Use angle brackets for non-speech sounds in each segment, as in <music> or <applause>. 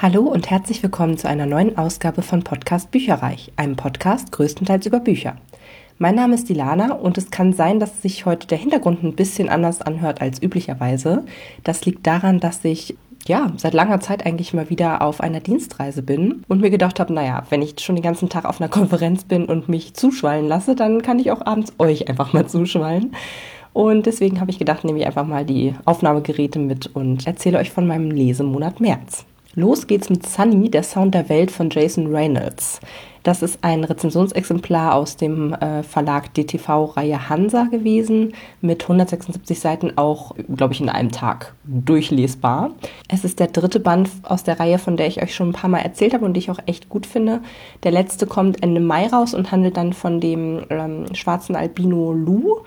Hallo und herzlich willkommen zu einer neuen Ausgabe von Podcast Bücherreich, einem Podcast größtenteils über Bücher. Mein Name ist Dilana und es kann sein, dass sich heute der Hintergrund ein bisschen anders anhört als üblicherweise. Das liegt daran, dass ich ja, seit langer Zeit eigentlich mal wieder auf einer Dienstreise bin und mir gedacht habe, naja, wenn ich schon den ganzen Tag auf einer Konferenz bin und mich zuschwallen lasse, dann kann ich auch abends euch einfach mal zuschwallen. Und deswegen habe ich gedacht, nehme ich einfach mal die Aufnahmegeräte mit und erzähle euch von meinem Lesemonat März. Los geht's mit Sunny, der Sound der Welt von Jason Reynolds. Das ist ein Rezensionsexemplar aus dem äh, Verlag DTV-Reihe Hansa gewesen, mit 176 Seiten auch, glaube ich, in einem Tag durchlesbar. Es ist der dritte Band aus der Reihe, von der ich euch schon ein paar Mal erzählt habe und die ich auch echt gut finde. Der letzte kommt Ende Mai raus und handelt dann von dem ähm, schwarzen Albino Lou.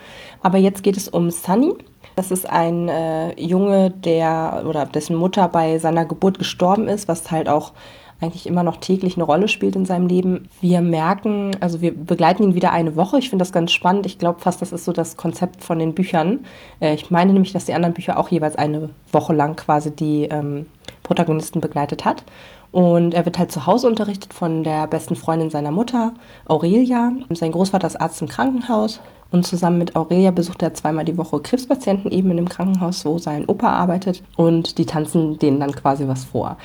Aber jetzt geht es um Sunny. Das ist ein äh, Junge, der oder dessen Mutter bei seiner Geburt gestorben ist, was halt auch eigentlich immer noch täglich eine Rolle spielt in seinem Leben. Wir merken, also wir begleiten ihn wieder eine Woche. Ich finde das ganz spannend. Ich glaube fast, das ist so das Konzept von den Büchern. Äh, ich meine nämlich, dass die anderen Bücher auch jeweils eine Woche lang quasi die ähm, Protagonisten begleitet hat. Und er wird halt zu Hause unterrichtet von der besten Freundin seiner Mutter, Aurelia. Sein Großvater ist Arzt im Krankenhaus. Und zusammen mit Aurelia besucht er zweimal die Woche Krebspatienten eben in dem Krankenhaus, wo sein Opa arbeitet. Und die tanzen denen dann quasi was vor.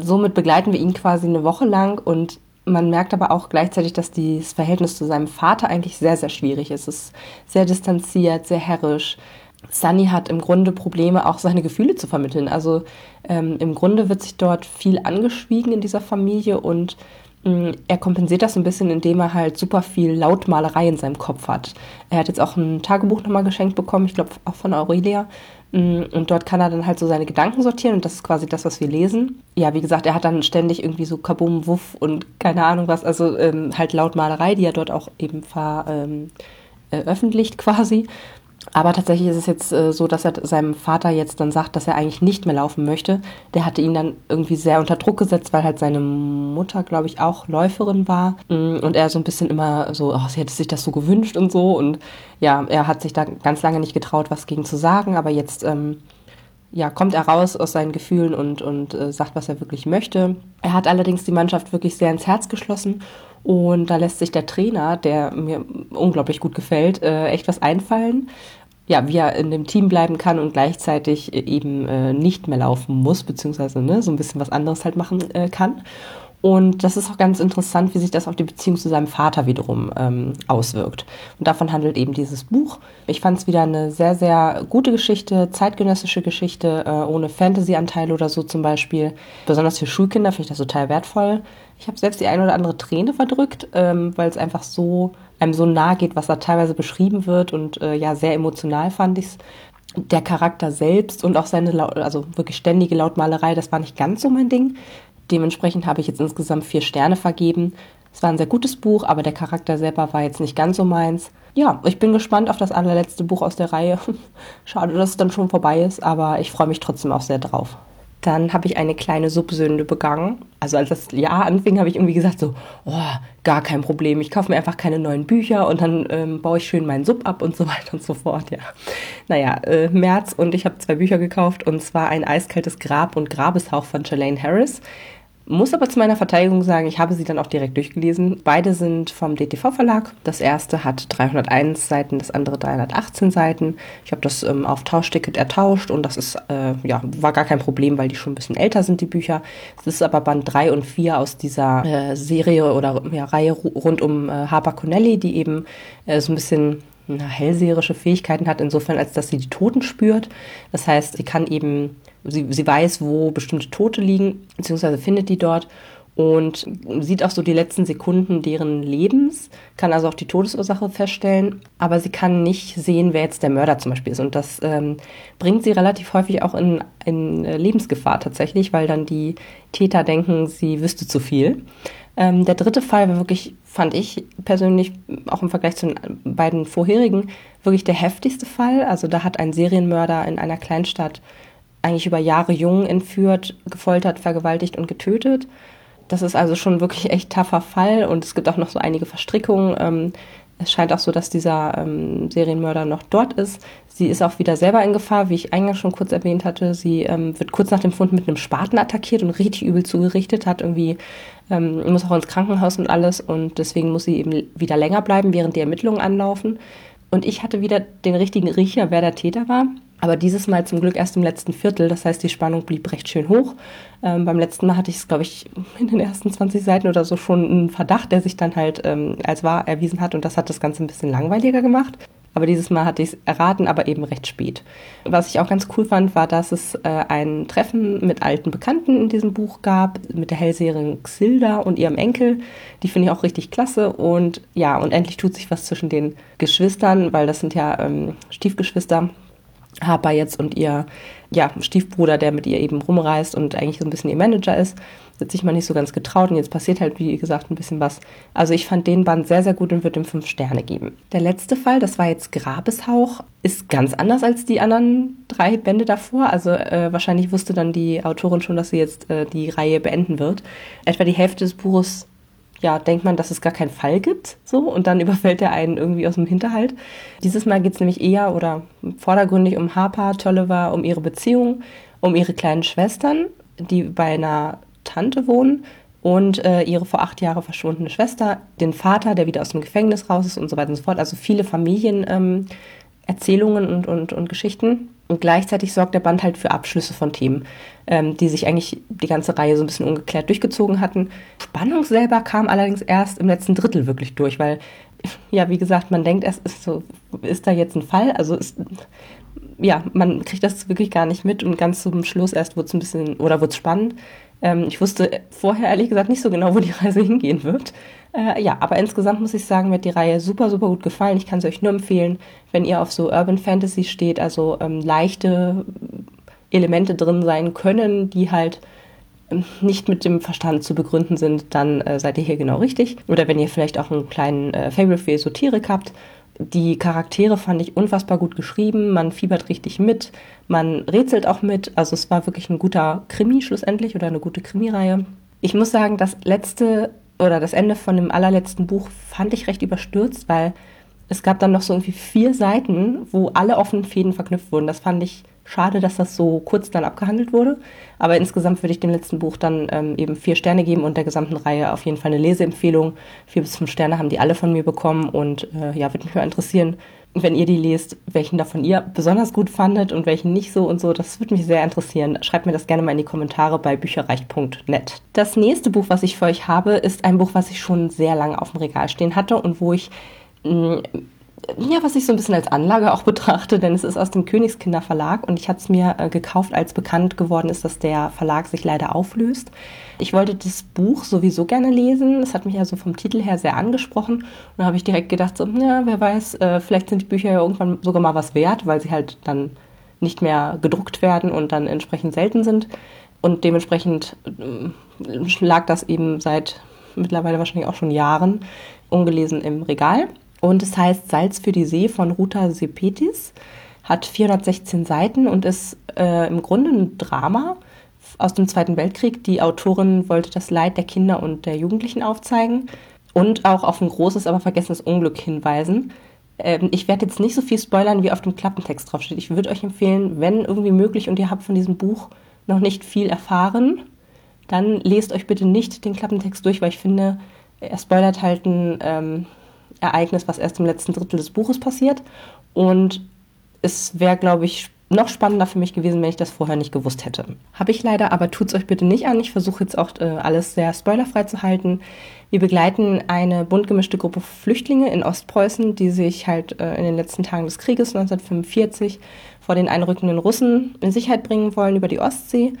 Somit begleiten wir ihn quasi eine Woche lang und man merkt aber auch gleichzeitig, dass das Verhältnis zu seinem Vater eigentlich sehr, sehr schwierig ist. Es ist sehr distanziert, sehr herrisch. Sunny hat im Grunde Probleme, auch seine Gefühle zu vermitteln. Also ähm, im Grunde wird sich dort viel angeschwiegen in dieser Familie und er kompensiert das ein bisschen, indem er halt super viel Lautmalerei in seinem Kopf hat. Er hat jetzt auch ein Tagebuch nochmal geschenkt bekommen, ich glaube auch von Aurelia. Mm, und dort kann er dann halt so seine Gedanken sortieren und das ist quasi das, was wir lesen. Ja, wie gesagt, er hat dann ständig irgendwie so Kabum, Wuff und keine Ahnung was, also ähm, halt Lautmalerei, die er dort auch eben veröffentlicht ähm, quasi. Aber tatsächlich ist es jetzt äh, so, dass er seinem Vater jetzt dann sagt, dass er eigentlich nicht mehr laufen möchte. Der hatte ihn dann irgendwie sehr unter Druck gesetzt, weil halt seine Mutter, glaube ich, auch Läuferin war. Mm, und er so ein bisschen immer so, oh, sie hätte sich das so gewünscht und so. Und ja, er hat sich da ganz lange nicht getraut, was gegen zu sagen. Aber jetzt ähm, ja, kommt er raus aus seinen Gefühlen und, und äh, sagt, was er wirklich möchte. Er hat allerdings die Mannschaft wirklich sehr ins Herz geschlossen und da lässt sich der Trainer, der mir unglaublich gut gefällt, äh, echt was einfallen. Ja, wie er in dem Team bleiben kann und gleichzeitig eben äh, nicht mehr laufen muss, beziehungsweise ne, so ein bisschen was anderes halt machen äh, kann. Und das ist auch ganz interessant, wie sich das auf die Beziehung zu seinem Vater wiederum ähm, auswirkt. Und davon handelt eben dieses Buch. Ich fand es wieder eine sehr, sehr gute Geschichte, zeitgenössische Geschichte, äh, ohne Fantasy-Anteile oder so zum Beispiel. Besonders für Schulkinder finde ich das total wertvoll. Ich habe selbst die eine oder andere Träne verdrückt, ähm, weil es einfach so einem so nahe geht, was da teilweise beschrieben wird und äh, ja, sehr emotional fand ich es der Charakter selbst und auch seine, also wirklich ständige Lautmalerei, das war nicht ganz so mein Ding. Dementsprechend habe ich jetzt insgesamt vier Sterne vergeben. Es war ein sehr gutes Buch, aber der Charakter selber war jetzt nicht ganz so meins. Ja, ich bin gespannt auf das allerletzte Buch aus der Reihe. <laughs> Schade, dass es dann schon vorbei ist, aber ich freue mich trotzdem auch sehr drauf. Dann habe ich eine kleine Subsünde begangen. Also als das Jahr anfing, habe ich irgendwie gesagt so, oh, gar kein Problem. Ich kaufe mir einfach keine neuen Bücher und dann ähm, baue ich schön meinen Sub ab und so weiter und so fort. Ja, naja, äh, März und ich habe zwei Bücher gekauft und zwar ein eiskaltes Grab und Grabeshauch von Chalaine Harris. Muss aber zu meiner Verteidigung sagen, ich habe sie dann auch direkt durchgelesen. Beide sind vom DTV-Verlag. Das erste hat 301 Seiten, das andere 318 Seiten. Ich habe das ähm, auf Tauschticket ertauscht und das ist, äh, ja, war gar kein Problem, weil die schon ein bisschen älter sind, die Bücher. Es ist aber Band 3 und 4 aus dieser äh, Serie oder ja, Reihe rund um äh, Harper Connelly, die eben äh, so ein bisschen na, hellseherische Fähigkeiten hat, insofern, als dass sie die Toten spürt. Das heißt, sie kann eben sie, sie weiß, wo bestimmte Tote liegen, beziehungsweise findet die dort und sieht auch so die letzten Sekunden deren Lebens, kann also auch die Todesursache feststellen, aber sie kann nicht sehen, wer jetzt der Mörder zum Beispiel ist. Und das ähm, bringt sie relativ häufig auch in, in Lebensgefahr tatsächlich, weil dann die Täter denken, sie wüsste zu viel. Ähm, der dritte Fall war wirklich, fand ich persönlich, auch im Vergleich zu den beiden vorherigen, wirklich der heftigste Fall. Also da hat ein Serienmörder in einer Kleinstadt eigentlich über Jahre Jungen entführt, gefoltert, vergewaltigt und getötet. Das ist also schon wirklich echt taffer Fall und es gibt auch noch so einige Verstrickungen. Ähm, Es scheint auch so, dass dieser ähm, Serienmörder noch dort ist. Sie ist auch wieder selber in Gefahr, wie ich eingangs schon kurz erwähnt hatte. Sie ähm, wird kurz nach dem Fund mit einem Spaten attackiert und richtig übel zugerichtet, hat irgendwie, muss auch ins Krankenhaus und alles und deswegen muss sie eben wieder länger bleiben, während die Ermittlungen anlaufen. Und ich hatte wieder den richtigen Riecher, wer der Täter war. Aber dieses Mal zum Glück erst im letzten Viertel. Das heißt, die Spannung blieb recht schön hoch. Ähm, beim letzten Mal hatte ich es, glaube ich, <laughs> in den ersten 20 Seiten oder so schon einen Verdacht, der sich dann halt ähm, als wahr erwiesen hat. Und das hat das Ganze ein bisschen langweiliger gemacht. Aber dieses Mal hatte ich es erraten, aber eben recht spät. Was ich auch ganz cool fand, war, dass es äh, ein Treffen mit alten Bekannten in diesem Buch gab, mit der Hellseherin Xilda und ihrem Enkel. Die finde ich auch richtig klasse. Und ja, und endlich tut sich was zwischen den Geschwistern, weil das sind ja ähm, Stiefgeschwister. Harper jetzt und ihr ja, Stiefbruder, der mit ihr eben rumreist und eigentlich so ein bisschen ihr Manager ist, hat sich mal nicht so ganz getraut und jetzt passiert halt, wie gesagt, ein bisschen was. Also ich fand den Band sehr, sehr gut und würde ihm fünf Sterne geben. Der letzte Fall, das war jetzt Grabeshauch, ist ganz anders als die anderen drei Bände davor. Also äh, wahrscheinlich wusste dann die Autorin schon, dass sie jetzt äh, die Reihe beenden wird. Etwa die Hälfte des Buches ja, denkt man, dass es gar keinen Fall gibt, so, und dann <laughs> überfällt er einen irgendwie aus dem Hinterhalt. Dieses Mal geht es nämlich eher oder vordergründig um Harper, Tolliver, um ihre Beziehung, um ihre kleinen Schwestern, die bei einer Tante wohnen und äh, ihre vor acht Jahren verschwundene Schwester, den Vater, der wieder aus dem Gefängnis raus ist und so weiter und so fort. Also viele Familienerzählungen ähm, und, und, und Geschichten. Und gleichzeitig sorgt der Band halt für Abschlüsse von Themen, ähm, die sich eigentlich die ganze Reihe so ein bisschen ungeklärt durchgezogen hatten. Spannung selber kam allerdings erst im letzten Drittel wirklich durch, weil, <laughs> ja, wie gesagt, man denkt erst, ist, so, ist da jetzt ein Fall? Also ist, ja, man kriegt das wirklich gar nicht mit und ganz zum Schluss erst wurde es ein bisschen, oder wurde es spannend. Ähm, ich wusste vorher ehrlich gesagt nicht so genau, <laughs> wo die Reise hingehen wird. Äh, ja, aber insgesamt muss ich sagen, mir hat die Reihe super, super gut gefallen. Ich kann sie euch nur empfehlen, wenn ihr auf so Urban Fantasy steht, also ähm, leichte Elemente drin sein können, die halt ähm, nicht mit dem Verstand zu begründen sind, dann äh, seid ihr hier genau richtig. Oder wenn ihr vielleicht auch einen kleinen äh, Fable für Esoterik habt. Die Charaktere fand ich unfassbar gut geschrieben, man fiebert richtig mit, man rätselt auch mit. Also es war wirklich ein guter Krimi schlussendlich oder eine gute Krimireihe. Ich muss sagen, das letzte oder das Ende von dem allerletzten Buch fand ich recht überstürzt, weil es gab dann noch so irgendwie vier Seiten, wo alle offenen Fäden verknüpft wurden. Das fand ich schade, dass das so kurz dann abgehandelt wurde. Aber insgesamt würde ich dem letzten Buch dann ähm, eben vier Sterne geben und der gesamten Reihe auf jeden Fall eine Leseempfehlung. Vier bis fünf Sterne haben die alle von mir bekommen und äh, ja, würde mich mal interessieren, wenn ihr die lest, welchen davon ihr besonders gut fandet und welchen nicht so und so. Das würde mich sehr interessieren. Schreibt mir das gerne mal in die Kommentare bei bücherreich.net. Das nächste Buch, was ich für euch habe, ist ein Buch, was ich schon sehr lange auf dem Regal stehen hatte und wo ich mm, ja, was ich so ein bisschen als Anlage auch <laughs> betrachte, denn es ist aus dem Königskinder Verlag und ich hatte es mir äh, gekauft, als bekannt geworden ist, dass der Verlag sich leider auflöst. Ich wollte das Buch sowieso gerne lesen. Es hat mich also vom Titel her sehr angesprochen. Und da habe ich direkt gedacht, so, ja, wer weiß, äh, vielleicht sind die Bücher ja irgendwann sogar mal was wert, weil sie halt dann nicht mehr gedruckt werden und dann entsprechend selten sind. Und dementsprechend äh, lag das eben seit mittlerweile wahrscheinlich auch schon Jahren ungelesen im Regal. Und es heißt Salz für die See von Ruta Sepetis, hat 416 Seiten und ist äh, im Grunde ein Drama aus dem Zweiten Weltkrieg. Die Autorin wollte das Leid der Kinder und der Jugendlichen aufzeigen und auch auf ein großes, aber vergessenes Unglück hinweisen. Ähm, ich werde jetzt nicht so viel spoilern, wie auf dem Klappentext draufsteht. Ich würde euch empfehlen, wenn irgendwie möglich und ihr habt von diesem Buch noch nicht viel erfahren, dann lest euch bitte nicht den Klappentext durch, weil ich finde, er spoilert halt ein ähm, Ereignis, was erst im letzten Drittel des Buches passiert. Und es wäre, glaube ich, noch spannender für mich gewesen, wenn ich das vorher nicht gewusst hätte. Habe ich leider, aber tut es euch bitte nicht an. Ich versuche jetzt auch äh, alles sehr spoilerfrei zu halten. Wir begleiten eine bunt gemischte Gruppe Flüchtlinge in Ostpreußen, die sich halt äh, in den letzten Tagen des Krieges 1945 vor den einrückenden Russen in Sicherheit bringen wollen über die Ostsee.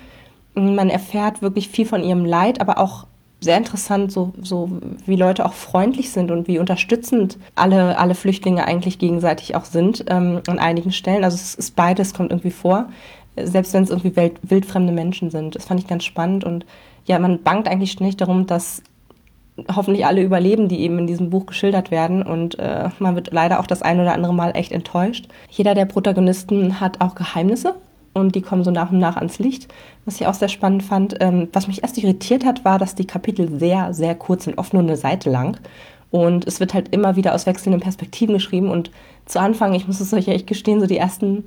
Man erfährt wirklich viel von ihrem Leid, aber auch sehr interessant, so, so wie Leute auch freundlich sind und wie unterstützend alle, alle Flüchtlinge eigentlich gegenseitig auch sind ähm, an einigen Stellen. Also es ist beides, kommt irgendwie vor, selbst wenn es irgendwie wild, wildfremde Menschen sind. Das fand ich ganz spannend und ja, man bangt eigentlich ständig darum, dass hoffentlich alle überleben, die eben in diesem Buch geschildert werden. Und äh, man wird leider auch das ein oder andere Mal echt enttäuscht. Jeder der Protagonisten hat auch Geheimnisse und die kommen so nach und nach ans Licht. Was ich auch sehr spannend fand, ähm, was mich erst irritiert hat, war, dass die Kapitel sehr, sehr kurz sind, oft nur eine Seite lang. Und es wird halt immer wieder aus wechselnden Perspektiven geschrieben. Und zu Anfang, ich muss es euch echt gestehen, so die ersten,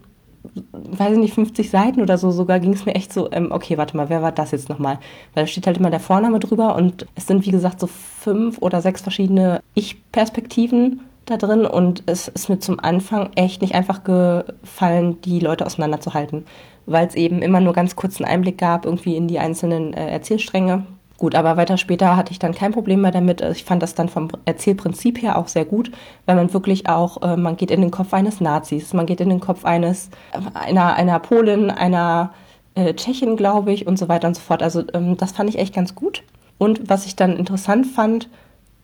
weiß ich nicht, 50 Seiten oder so, sogar ging es mir echt so, ähm, okay, warte mal, wer war das jetzt nochmal? Weil da steht halt immer der Vorname drüber und es sind, wie gesagt, so fünf oder sechs verschiedene Ich-Perspektiven da drin und es ist mir zum Anfang echt nicht einfach gefallen, die Leute auseinanderzuhalten, weil es eben immer nur ganz kurzen Einblick gab irgendwie in die einzelnen äh, Erzählstränge. Gut, aber weiter später hatte ich dann kein Problem mehr damit. Ich fand das dann vom Erzählprinzip her auch sehr gut, weil man wirklich auch, äh, man geht in den Kopf eines Nazis, man geht in den Kopf eines, einer, einer Polin, einer äh, Tschechin, glaube ich, und so weiter und so fort. Also ähm, das fand ich echt ganz gut. Und was ich dann interessant fand,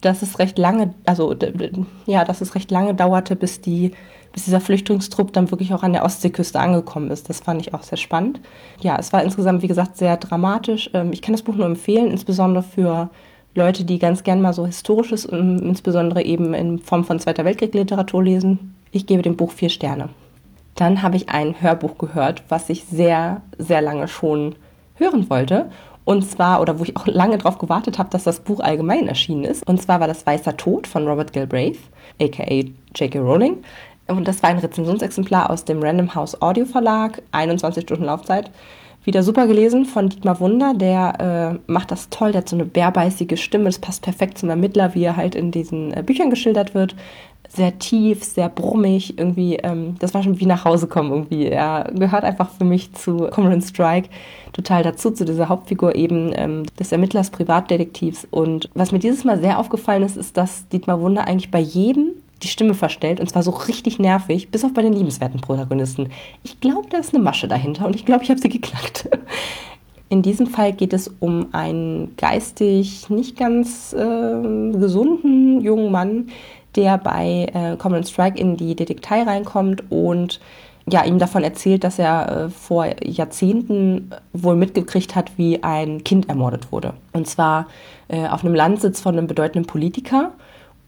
dass es recht lange, also ja, dass es recht lange dauerte, bis die, bis dieser Flüchtlingstrupp dann wirklich auch an der Ostseeküste angekommen ist. Das fand ich auch sehr spannend. Ja, es war insgesamt, wie gesagt, sehr dramatisch. Ähm, ich kann das Buch nur empfehlen, insbesondere für Leute, die ganz gern mal so historisches, insbesondere eben in Form von Zweiter Weltkrieg-Literatur lesen. Ich gebe dem Buch vier Sterne. Dann habe ich ein Hörbuch gehört, was ich sehr, sehr lange schon hören wollte. Und zwar, oder wo ich auch <laughs> lange darauf gewartet habe, dass das Buch allgemein erschienen ist. Und zwar war das Weißer Tod von Robert Galbraith, aka J.K. Rowling. Und das war ein Rezensionsexemplar aus dem Random House Audio Verlag, 21 Stunden Laufzeit. Wieder super gelesen von Dietmar Wunder, der äh, macht das toll, der hat so eine bärbeißige Stimme, das passt perfekt zum Ermittler, wie er halt in diesen äh, Büchern geschildert wird sehr tief, sehr brummig, irgendwie, ähm, das war schon wie nach Hause kommen irgendwie. Er gehört einfach für mich zu Cormoran Strike total dazu, zu dieser Hauptfigur eben ähm, des Ermittlers, Privatdetektivs. Und was mir dieses Mal sehr aufgefallen ist, ist, dass Dietmar Wunder eigentlich bei jedem die Stimme verstellt und zwar so richtig nervig, bis auf bei den liebenswerten Protagonisten. Ich glaube, da ist eine Masche dahinter und ich glaube, ich habe sie geknackt. <laughs> In diesem Fall geht es um einen geistig nicht ganz äh, gesunden jungen Mann, der bei äh, Common Strike in die Detektei reinkommt und ja, ihm davon erzählt, dass er äh, vor Jahrzehnten wohl mitgekriegt hat, wie ein Kind ermordet wurde. Und zwar äh, auf einem Landsitz von einem bedeutenden Politiker.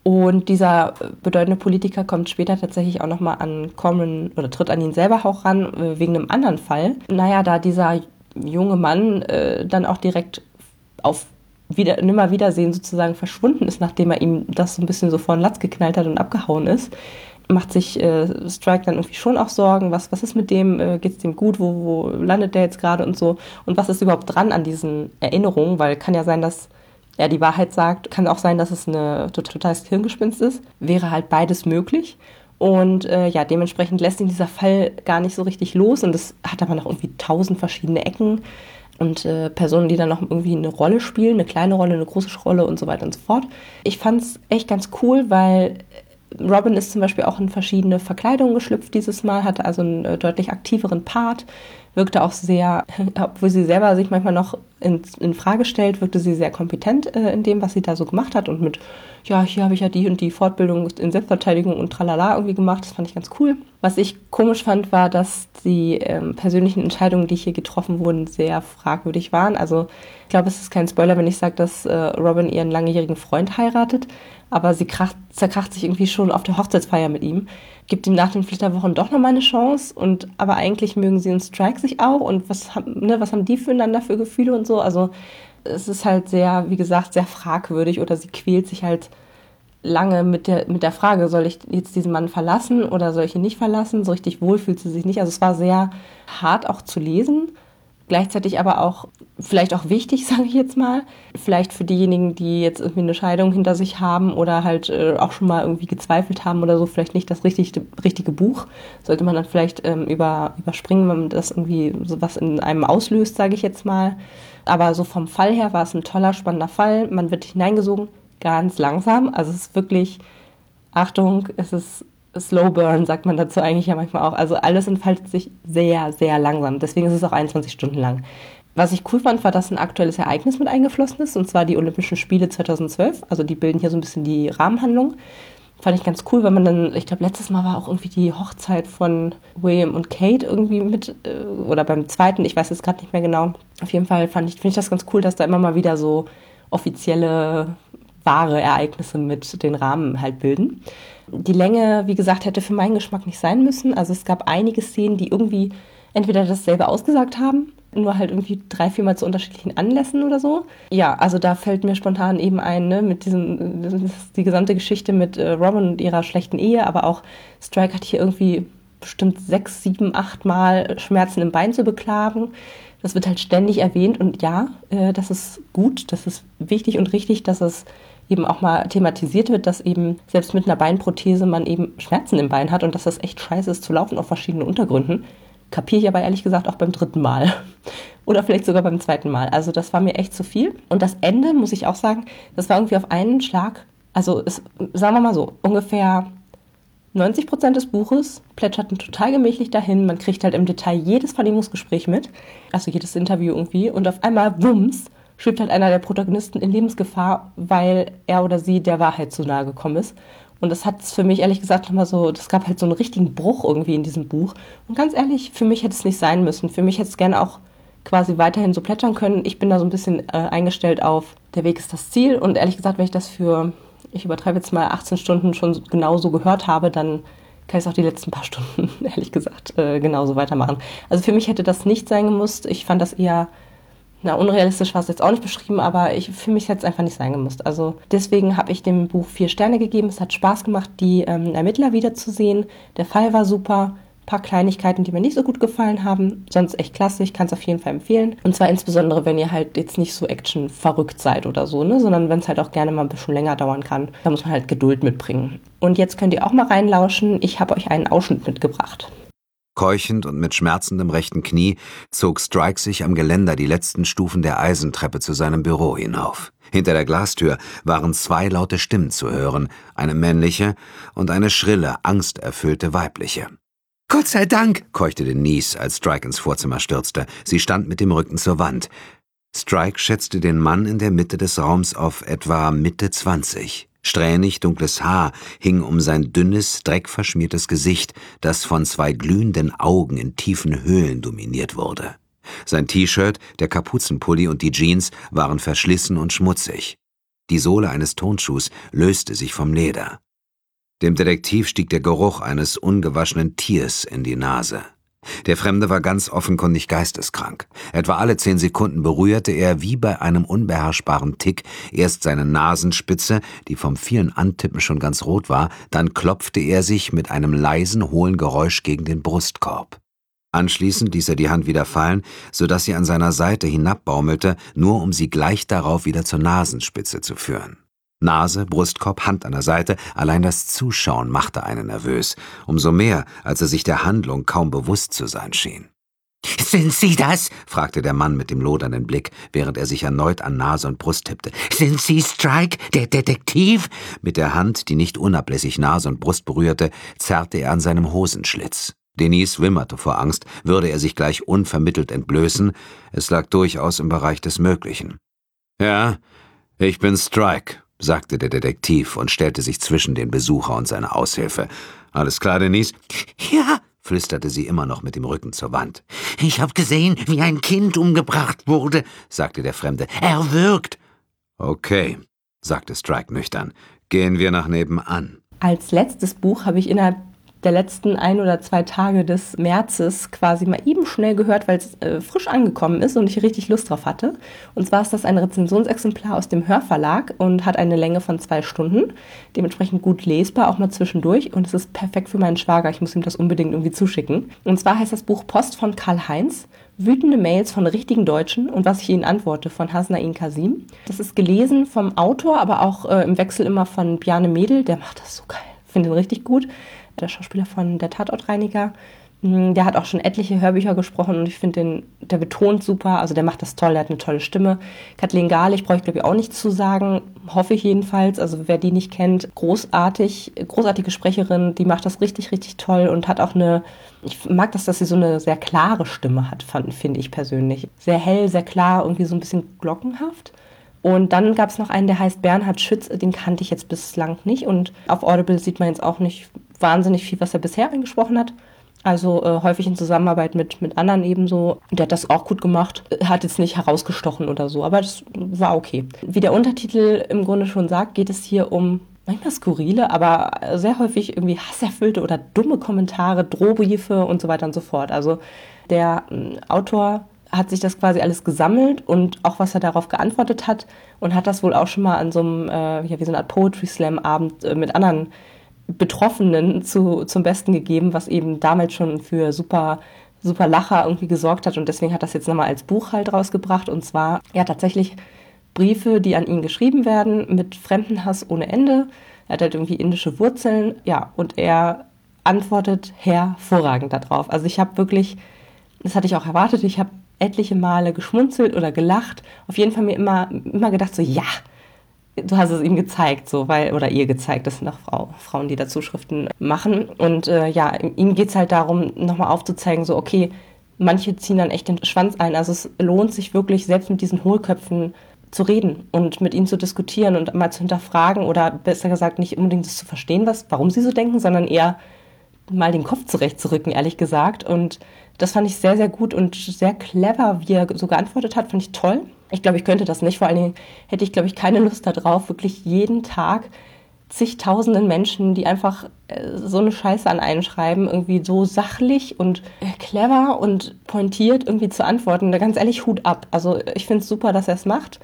Und dieser äh, bedeutende Politiker kommt später tatsächlich auch nochmal an Common oder tritt an ihn selber auch ran, äh, wegen einem anderen Fall. Naja, da dieser junge Mann äh, dann auch direkt auf wieder, nimmer Wiedersehen sozusagen verschwunden ist, nachdem er ihm das so ein bisschen so vor den Latz geknallt hat und abgehauen ist, macht sich äh, Strike dann irgendwie schon auch Sorgen, was, was ist mit dem, äh, geht es dem gut, wo, wo landet der jetzt gerade und so? Und was ist überhaupt dran an diesen Erinnerungen, weil kann ja sein, dass er die Wahrheit sagt, kann auch sein, dass es eine totales Hirngespinst ist, wäre halt beides möglich. Und äh, ja, dementsprechend lässt ihn dieser Fall gar nicht so richtig los. Und es hat aber noch irgendwie tausend verschiedene Ecken und äh, Personen, die dann noch irgendwie eine Rolle spielen, eine kleine Rolle, eine große Rolle und so weiter und so fort. Ich fand es echt ganz cool, weil Robin ist zum Beispiel auch in verschiedene Verkleidungen geschlüpft dieses Mal, hatte also einen äh, deutlich aktiveren Part, wirkte auch sehr, <laughs> obwohl sie selber sich manchmal noch in, in Frage stellt, wirkte sie sehr kompetent äh, in dem, was sie da so gemacht hat und mit, ja, hier habe ich ja die und die Fortbildung in Selbstverteidigung und tralala irgendwie gemacht. Das fand ich ganz cool. Was ich komisch fand, war, dass die ähm, persönlichen Entscheidungen, die hier getroffen wurden, sehr fragwürdig waren. Also ich glaube, es ist kein Spoiler, wenn ich sage, dass äh, Robin ihren langjährigen Freund heiratet aber sie kracht, zerkracht sich irgendwie schon auf der Hochzeitsfeier mit ihm, gibt ihm nach den Flitterwochen doch nochmal eine Chance und aber eigentlich mögen sie und Strike sich auch und was haben, ne, was haben die füreinander für Gefühle und so, also es ist halt sehr, wie gesagt, sehr fragwürdig oder sie quält sich halt lange mit der, mit der Frage, soll ich jetzt diesen Mann verlassen oder soll ich ihn nicht verlassen? So richtig wohl fühlt sie sich nicht. Also es war sehr hart auch zu lesen gleichzeitig aber auch vielleicht auch wichtig, <laughs> sage ich jetzt mal. Vielleicht für diejenigen, die jetzt irgendwie eine Scheidung hinter sich haben oder halt äh, auch schon mal irgendwie gezweifelt haben oder so, vielleicht nicht das richtige, richtige Buch. Sollte man dann vielleicht ähm, über, überspringen, wenn man das irgendwie so was in einem auslöst, sage ich jetzt mal. Aber so vom Fall her war es ein toller, spannender Fall. Man wird hineingesogen, ganz langsam. Also es ist wirklich, Achtung, es ist Slow Burn, sagt man dazu eigentlich ja manchmal auch. Also alles entfaltet sich sehr, sehr langsam. Deswegen ist es auch 21 Stunden lang. Was ich cool fand, war, dass ein aktuelles Ereignis mit eingeflossen ist, und zwar die Olympischen Spiele 2012. Also die bilden hier so ein bisschen die Rahmenhandlung. Fand ich ganz cool, weil man dann, ich glaube, letztes Mal war auch irgendwie die Hochzeit von William und Kate irgendwie mit, äh, oder beim zweiten, ich weiß es gerade nicht mehr genau. Auf jeden Fall fand ich, finde ich das ganz cool, dass da immer mal wieder so offizielle, wahre Ereignisse mit den Rahmen halt bilden. Die Länge, wie gesagt, hätte für meinen Geschmack nicht sein müssen. Also es gab einige Szenen, die irgendwie entweder dasselbe ausgesagt haben, nur halt irgendwie drei, viermal zu unterschiedlichen Anlässen oder so. Ja, also da fällt mir spontan eben ein, ne, mit diesem, die gesamte Geschichte mit äh, Robin und ihrer schlechten Ehe, aber auch Strike hat hier irgendwie bestimmt sechs, sieben, acht Mal Schmerzen im Bein zu beklagen. Das wird halt ständig erwähnt und ja, äh, das ist gut, das ist wichtig und richtig, dass es eben auch mal thematisiert wird, dass eben selbst mit einer Beinprothese man eben Schmerzen im Bein hat und dass das echt scheiße ist zu laufen auf verschiedenen Untergründen. Kapiere ich aber ehrlich gesagt auch beim dritten Mal. <laughs> Oder vielleicht sogar beim zweiten Mal. Also das war mir echt zu viel. Und das Ende, muss ich auch sagen, das war irgendwie auf einen Schlag, also es, sagen wir mal so, ungefähr 90 Prozent des Buches plätscherten total gemächlich dahin. Man kriegt halt im Detail jedes Vernehmungsgespräch mit, also jedes Interview irgendwie. Und auf einmal, wumms, schwebt halt einer der Protagonisten in Lebensgefahr, weil er oder sie der Wahrheit zu nahe gekommen ist. Und das hat es für mich ehrlich gesagt nochmal so, das gab halt so einen richtigen Bruch irgendwie in diesem Buch. Und ganz ehrlich, für mich hätte es nicht sein müssen. Für mich hätte es gerne auch quasi weiterhin so plätschern können. Ich bin da so ein bisschen äh, eingestellt auf, der Weg ist das Ziel. Und ehrlich gesagt, wenn ich das für ich übertreibe jetzt mal 18 Stunden schon genauso gehört habe, dann kann ich es auch die letzten paar <laughs> Stunden, ehrlich gesagt, äh, genauso weitermachen. Also für mich hätte das nicht sein gemusst. Ich fand das eher, na, unrealistisch war es jetzt auch nicht beschrieben, aber ich, für mich hätte es einfach nicht sein gemusst. Also deswegen habe ich dem Buch vier Sterne gegeben. Es hat Spaß gemacht, die ähm, Ermittler wiederzusehen. Der Fall war super paar Kleinigkeiten, die mir nicht so gut gefallen haben. Sonst echt klasse, ich kann es auf jeden Fall empfehlen. Und zwar insbesondere, wenn ihr halt jetzt nicht so Action verrückt seid oder so, ne? sondern wenn es halt auch gerne mal ein bisschen länger dauern kann. Da muss man halt Geduld mitbringen. Und jetzt könnt ihr auch mal reinlauschen. Ich habe euch einen Ausschnitt mitgebracht. Keuchend und mit schmerzendem rechten Knie zog Strike sich am Geländer die letzten Stufen der Eisentreppe zu seinem Büro hinauf. Hinter der Glastür waren zwei laute Stimmen zu hören, eine männliche und eine schrille, angsterfüllte weibliche. Gott sei Dank, keuchte Denise, als Strike ins Vorzimmer stürzte. Sie stand mit dem Rücken zur Wand. Strike schätzte den Mann in der Mitte des Raums auf etwa Mitte zwanzig. Strähnig dunkles Haar hing um sein dünnes, dreckverschmiertes Gesicht, das von zwei glühenden Augen in tiefen Höhlen dominiert wurde. Sein T-Shirt, der Kapuzenpulli und die Jeans waren verschlissen und schmutzig. Die Sohle eines Tonschuhs löste sich vom Leder. Dem Detektiv stieg der Geruch eines ungewaschenen Tiers in die Nase. Der Fremde war ganz offenkundig geisteskrank. Etwa alle zehn Sekunden berührte er wie bei einem unbeherrschbaren Tick erst seine Nasenspitze, die vom vielen Antippen schon ganz rot war, dann klopfte er sich mit einem leisen, hohlen Geräusch gegen den Brustkorb. Anschließend ließ er die Hand wieder fallen, so dass sie an seiner Seite hinabbaumelte, nur um sie gleich darauf wieder zur Nasenspitze zu führen. Nase, Brustkorb, Hand an der Seite, allein das Zuschauen machte einen nervös, umso mehr, als er sich der Handlung kaum bewusst zu sein schien. Sind Sie das? fragte der Mann mit dem lodernden Blick, während er sich erneut an Nase und Brust tippte. Sind Sie Strike, der Detektiv? Mit der Hand, die nicht unablässig Nase und Brust berührte, zerrte er an seinem Hosenschlitz. Denise wimmerte vor Angst, würde er sich gleich unvermittelt entblößen, es lag durchaus im Bereich des Möglichen. Ja, ich bin Strike, sagte der Detektiv und stellte sich zwischen den Besucher und seine Aushilfe. Alles klar, Denise? Ja, flüsterte sie immer noch mit dem Rücken zur Wand. Ich hab gesehen, wie ein Kind umgebracht wurde, sagte der Fremde. Er wirkt. Okay, sagte Strike nüchtern. Gehen wir nach nebenan. Als letztes Buch habe ich innerhalb der letzten ein oder zwei Tage des Märzes quasi mal eben schnell gehört, weil es äh, frisch angekommen ist und ich richtig Lust drauf hatte. Und zwar ist das ein Rezensionsexemplar aus dem Hörverlag und hat eine Länge von zwei Stunden, dementsprechend gut lesbar, auch mal zwischendurch. Und es ist perfekt für meinen Schwager. Ich muss ihm das unbedingt irgendwie zuschicken. Und zwar heißt das Buch Post von Karl-Heinz. Wütende Mails von richtigen Deutschen und was ich ihnen antworte von Hasnain Kasim. Das ist gelesen vom Autor, aber auch äh, im Wechsel immer von Bjarne Mädel. Der macht das so geil. Finde ihn richtig gut der Schauspieler von Der Tatortreiniger. Mm, der hat auch schon etliche Hörbücher gesprochen und ich finde den, der betont super, also der macht das toll, der hat eine tolle Stimme. Kathleen Garlich brauche ich glaube ich auch nicht zu sagen, hoffe ich jedenfalls. Also wer die nicht kennt, großartig, großartige Sprecherin, die macht das richtig, richtig toll und hat auch eine, ich mag das, dass sie so eine sehr klare Stimme hat, finde ich persönlich. Sehr hell, sehr klar, irgendwie so ein bisschen glockenhaft. Und dann gab es noch einen, der heißt Bernhard Schütz, den kannte ich jetzt bislang nicht. Und auf Audible sieht man jetzt auch nicht wahnsinnig viel, was er bisher eingesprochen hat. Also äh, häufig in Zusammenarbeit mit, mit anderen ebenso. Der hat das auch gut gemacht. Hat jetzt nicht herausgestochen oder so, aber das war okay. Wie der Untertitel im Grunde schon sagt, geht es hier um manchmal skurrile, aber sehr häufig irgendwie hasserfüllte oder dumme Kommentare, Drohbriefe und so weiter und so fort. Also der äh, Autor hat sich das quasi alles gesammelt und auch was er darauf geantwortet hat und hat das wohl auch schon mal an so einem, äh, ja, wie so eine Art Poetry Slam Abend äh, mit anderen Betroffenen zu, zum Besten gegeben, was eben damals schon für super, super Lacher irgendwie gesorgt hat und deswegen hat das jetzt nochmal als Buch halt rausgebracht und zwar, ja, tatsächlich Briefe, die an ihn geschrieben werden mit Fremdenhass ohne Ende. Er hat halt irgendwie indische Wurzeln, ja, und er antwortet hervorragend darauf. Also ich habe wirklich, das hatte ich auch erwartet, ich habe etliche Male geschmunzelt oder gelacht. Auf jeden Fall mir immer, immer gedacht, so ja, du hast es ihm gezeigt, so, weil, oder ihr gezeigt, das sind auch Frau, Frauen, die da Zuschriften machen. Und äh, ja, ihm geht es halt darum, nochmal aufzuzeigen, so, okay, manche ziehen dann echt den Schwanz ein. Also es lohnt sich wirklich, selbst mit diesen Hohlköpfen zu reden und mit ihnen zu diskutieren und mal zu hinterfragen oder besser gesagt nicht unbedingt das zu verstehen, was, warum sie so denken, sondern eher mal den Kopf zurechtzurücken, ehrlich gesagt. Und das fand ich sehr, sehr gut und sehr clever, wie er so geantwortet hat, fand ich toll. Ich glaube, ich könnte das nicht. Vor allen Dingen hätte ich, glaube ich, keine Lust darauf, wirklich jeden Tag zigtausenden Menschen, die einfach äh, so eine Scheiße an einen schreiben, irgendwie so sachlich und äh, clever und pointiert irgendwie zu antworten. Da ganz ehrlich, Hut ab. Also ich finde es super, dass er es macht.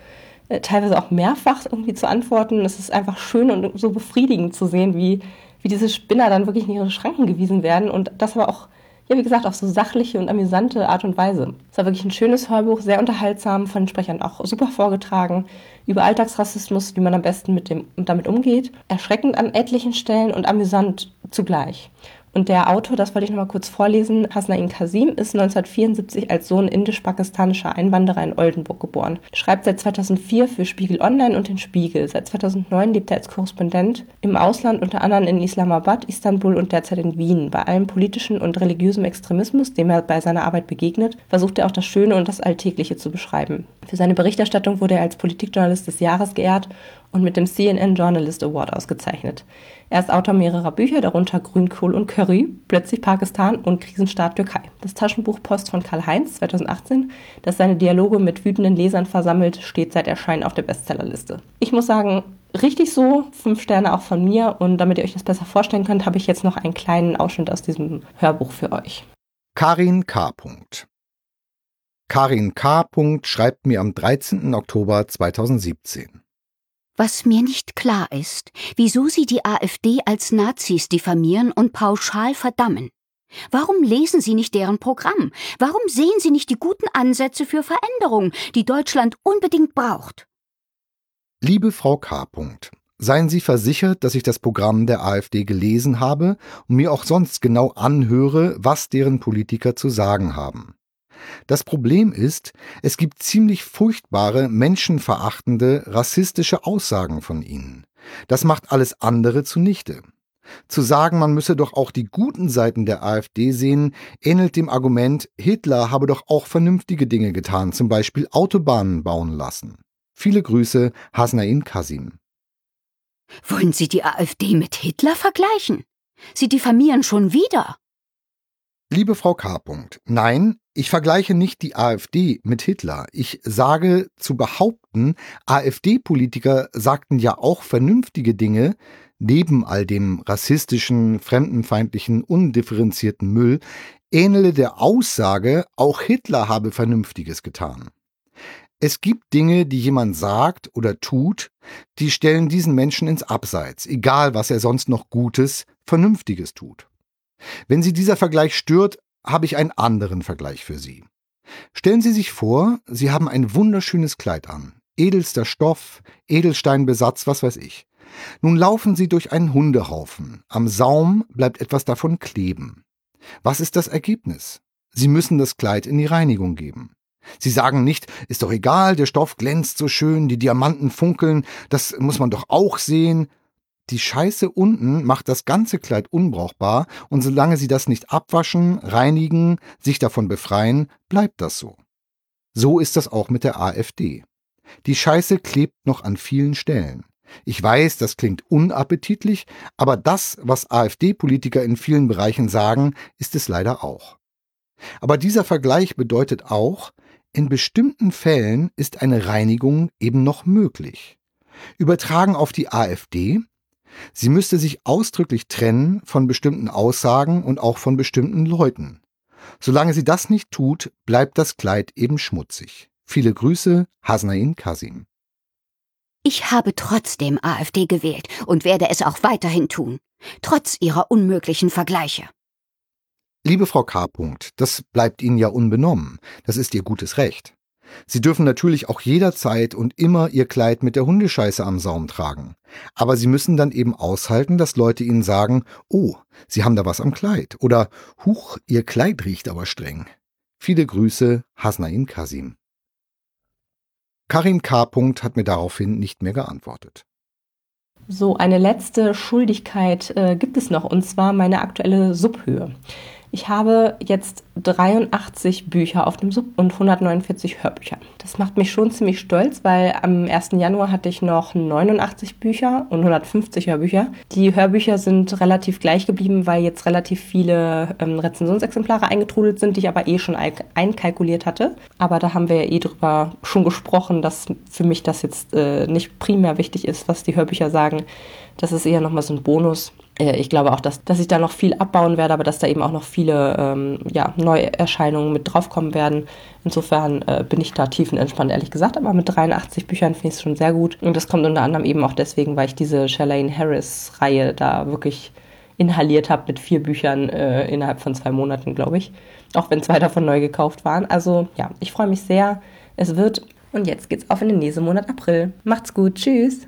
Äh, teilweise auch mehrfach irgendwie zu antworten. Es ist einfach schön und so befriedigend zu sehen, wie, wie diese Spinner dann wirklich in ihre Schranken gewiesen werden und das aber auch ja, wie gesagt, auf so sachliche und amüsante Art und Weise. Es war wirklich ein schönes Hörbuch, sehr unterhaltsam, von den Sprechern auch super vorgetragen, über Alltagsrassismus, wie man am besten mit dem, damit umgeht. Erschreckend an etlichen Stellen und amüsant zugleich. Und der Autor, das wollte ich noch mal kurz vorlesen, Hasnain Kasim, ist 1974 als Sohn indisch-pakistanischer Einwanderer in Oldenburg geboren. Schreibt seit 2004 für Spiegel Online und den Spiegel. Seit 2009 lebt er als Korrespondent im Ausland, unter anderem in Islamabad, Istanbul und derzeit in Wien. Bei allem politischen und religiösen Extremismus, dem er bei seiner Arbeit begegnet, versucht er auch das Schöne und das Alltägliche zu beschreiben. Für seine Berichterstattung wurde er als Politikjournalist des Jahres geehrt und mit dem CNN Journalist Award ausgezeichnet. Er ist Autor mehrerer Bücher, darunter Grünkohl und Curry, Plötzlich Pakistan und Krisenstaat Türkei. Das Taschenbuch Post von Karl-Heinz 2018, das seine Dialoge mit wütenden Lesern versammelt, steht seit Erscheinen auf der Bestsellerliste. Ich muss sagen, richtig so, fünf Sterne auch von mir und damit ihr euch das besser vorstellen könnt, habe ich jetzt noch einen kleinen Ausschnitt aus diesem Hörbuch für euch. Karin K. Karin K. schreibt mir am 13. Oktober 2017. Was mir nicht klar ist, wieso Sie die AfD als Nazis diffamieren und pauschal verdammen. Warum lesen Sie nicht deren Programm? Warum sehen Sie nicht die guten Ansätze für Veränderung, die Deutschland unbedingt braucht? Liebe Frau K. Seien Sie versichert, dass ich das Programm der AfD gelesen habe und mir auch sonst genau anhöre, was deren Politiker zu sagen haben. Das Problem ist, es gibt ziemlich furchtbare, menschenverachtende, rassistische Aussagen von ihnen. Das macht alles andere zunichte. Zu sagen, man müsse doch auch die guten Seiten der AfD sehen, ähnelt dem Argument, Hitler habe doch auch vernünftige Dinge getan, zum Beispiel Autobahnen bauen lassen. Viele Grüße, Hasnain Kasim. Wollen Sie die AfD mit Hitler vergleichen? Sie diffamieren schon wieder. Liebe Frau K. Nein, ich vergleiche nicht die AfD mit Hitler. Ich sage zu behaupten, AfD-Politiker sagten ja auch vernünftige Dinge, neben all dem rassistischen, fremdenfeindlichen, undifferenzierten Müll, ähnele der Aussage, auch Hitler habe Vernünftiges getan. Es gibt Dinge, die jemand sagt oder tut, die stellen diesen Menschen ins Abseits, egal was er sonst noch Gutes, Vernünftiges tut. Wenn Sie dieser Vergleich stört, habe ich einen anderen Vergleich für Sie. Stellen Sie sich vor, Sie haben ein wunderschönes Kleid an, edelster Stoff, Edelsteinbesatz, was weiß ich. Nun laufen Sie durch einen Hundehaufen. Am Saum bleibt etwas davon kleben. Was ist das Ergebnis? Sie müssen das Kleid in die Reinigung geben. Sie sagen nicht, ist doch egal, der Stoff glänzt so schön, die Diamanten funkeln, das muss man doch auch sehen. Die Scheiße unten macht das ganze Kleid unbrauchbar und solange Sie das nicht abwaschen, reinigen, sich davon befreien, bleibt das so. So ist das auch mit der AfD. Die Scheiße klebt noch an vielen Stellen. Ich weiß, das klingt unappetitlich, aber das, was AfD-Politiker in vielen Bereichen sagen, ist es leider auch. Aber dieser Vergleich bedeutet auch, in bestimmten Fällen ist eine Reinigung eben noch möglich. Übertragen auf die AfD, Sie müsste sich ausdrücklich trennen von bestimmten Aussagen und auch von bestimmten Leuten. Solange sie das nicht tut, bleibt das Kleid eben schmutzig. Viele Grüße, Hasnain Kasim. Ich habe trotzdem AfD gewählt und werde es auch weiterhin tun, trotz ihrer unmöglichen Vergleiche. Liebe Frau K. das bleibt Ihnen ja unbenommen. Das ist Ihr gutes Recht. Sie dürfen natürlich auch jederzeit und immer Ihr Kleid mit der Hundescheiße am Saum tragen. Aber Sie müssen dann eben aushalten, dass Leute Ihnen sagen, oh, Sie haben da was am Kleid. Oder, huch, Ihr Kleid riecht aber streng. Viele Grüße, Hasnain Kasim. Karin K. hat mir daraufhin nicht mehr geantwortet. So, eine letzte Schuldigkeit äh, gibt es noch, und zwar meine aktuelle Subhöhe. Ich habe jetzt 83 Bücher auf dem Sub und 149 Hörbücher. Das macht mich schon ziemlich stolz, weil am 1. Januar hatte ich noch 89 Bücher und 150 Hörbücher. Die Hörbücher sind relativ gleich geblieben, weil jetzt relativ viele ähm, Rezensionsexemplare eingetrudelt sind, die ich aber eh schon einkalkuliert hatte. Aber da haben wir ja eh drüber schon gesprochen, dass für mich das jetzt äh, nicht primär wichtig ist, was die Hörbücher sagen. Das ist eher nochmal so ein Bonus. Äh, ich glaube auch, dass, dass ich da noch viel abbauen werde, aber dass da eben auch noch viele ähm, ja, Neuerscheinungen mit draufkommen werden. Insofern äh, bin ich da tiefenentspannt, ehrlich gesagt. Aber mit 83 Büchern finde ich es schon sehr gut. Und das kommt unter anderem eben auch deswegen, weil ich diese Shalane Harris-Reihe da wirklich inhaliert habe mit vier Büchern äh, innerhalb von zwei Monaten, glaube ich. Auch wenn zwei davon neu gekauft waren. Also ja, ich freue mich sehr. Es wird. Und jetzt geht's auf in den nächsten Monat April. Macht's gut. Tschüss.